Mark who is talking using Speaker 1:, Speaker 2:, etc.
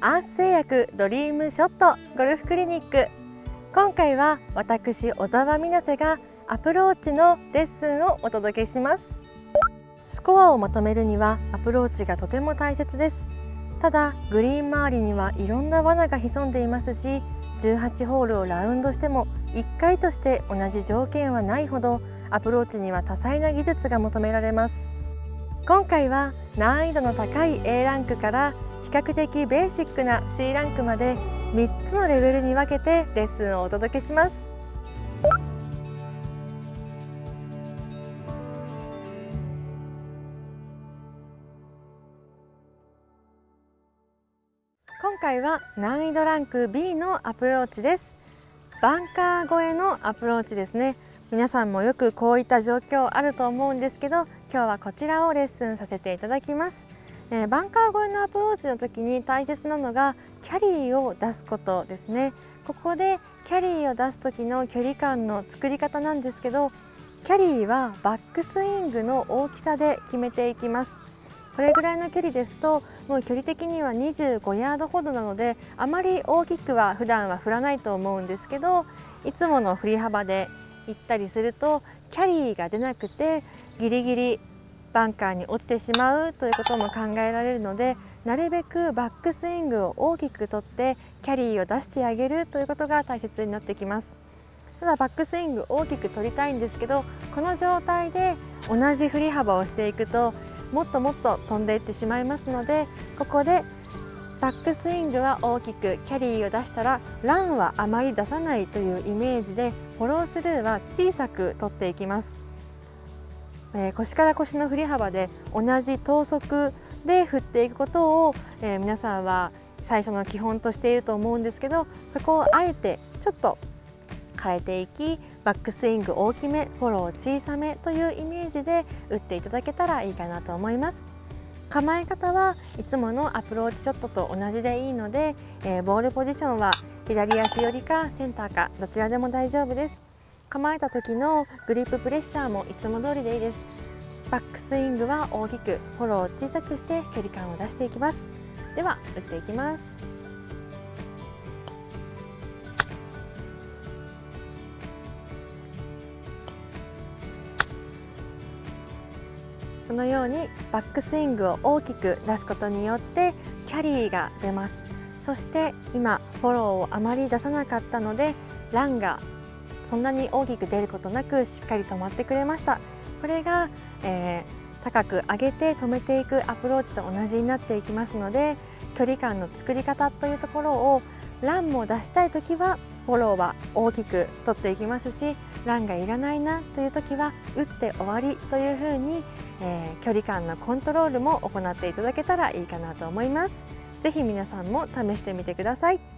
Speaker 1: アース製薬ドリームショットゴルフクリニック。今回は私小澤美奈瀬がアプローチのレッスンをお届けします。スコアをまとめるにはアプローチがとても大切です。ただグリーン周りにはいろんな罠が潜んでいますし18ホールをラウンドしても1回として同じ条件はないほどアプローチには多彩な技術が求められます。今回は難易度の高い A ランクから比較的ベーシックな C ランクまで3つのレベルに分けてレッスンをお届けします。今回は難易度ランク B のアプローチです。バンカー越えのアプローチですね。皆さんもよくこういった状況あると思うんですけど今日はこちらをレッスンさせていただきます。えー、バンカー越えのアプローチの時に大切なのがキャリーを出すことですね。ここでキャリーを出す時の距離感の作り方なんですけどキャリーはバックスイングの大きさで決めていきます。これぐらいの距離ですともう距離的には25ヤードほどなのであまり大きくは普段は振らないと思うんですけどいつもの振り幅で行ったりするとキャリーが出なくてギリギリバンカーに落ちてしまうということも考えられるのでなるべくバックスイングを大きくとってキャリーを出してあげるということが大切になってきます。ただバックスイング大きく取りたいんですけどこの状態で同じ振り幅をしていくともっともっと飛んでいってしまいますのでここでバックスイングは大きくキャリーを出したらランはあまり出さないというイメージでフォロースルーは小さく取っていきます。えー、腰から腰の振り幅で同じ等速で振っていくことを、えー、皆さんは最初の基本としていると思うんですけどそこをあえてちょっと変えていきバックスイング大きめフォロー小さめというイメージで打っていただけたらいいかなと思います。構え方はいつものアプローチショットと同じでいいので、えー、ボールポジションは左足寄りかセンターかどちらでも大丈夫です。構えた時のグリッププレッシャーもいつも通りでいいです。バックスイングは大きくフォローを小さくして距離感を出していきます。では打っていきます。このようにバックスイングを大きく出すことによってキャリーが出ます。そして今フォローをあまり出さなかったのでランがそんなに大きく出ることなくしっかり止まってくれました。これが、えー、高く上げて止めていくアプローチと同じになっていきますので距離感の作り方というところをランも出したい時はフォローは大きく取っていきますしランがいらないなという時は打って終わりというふうに、えー、距離感のコントロールも行っていただけたらいいかなと思います。ぜひ皆さんも試してみてください。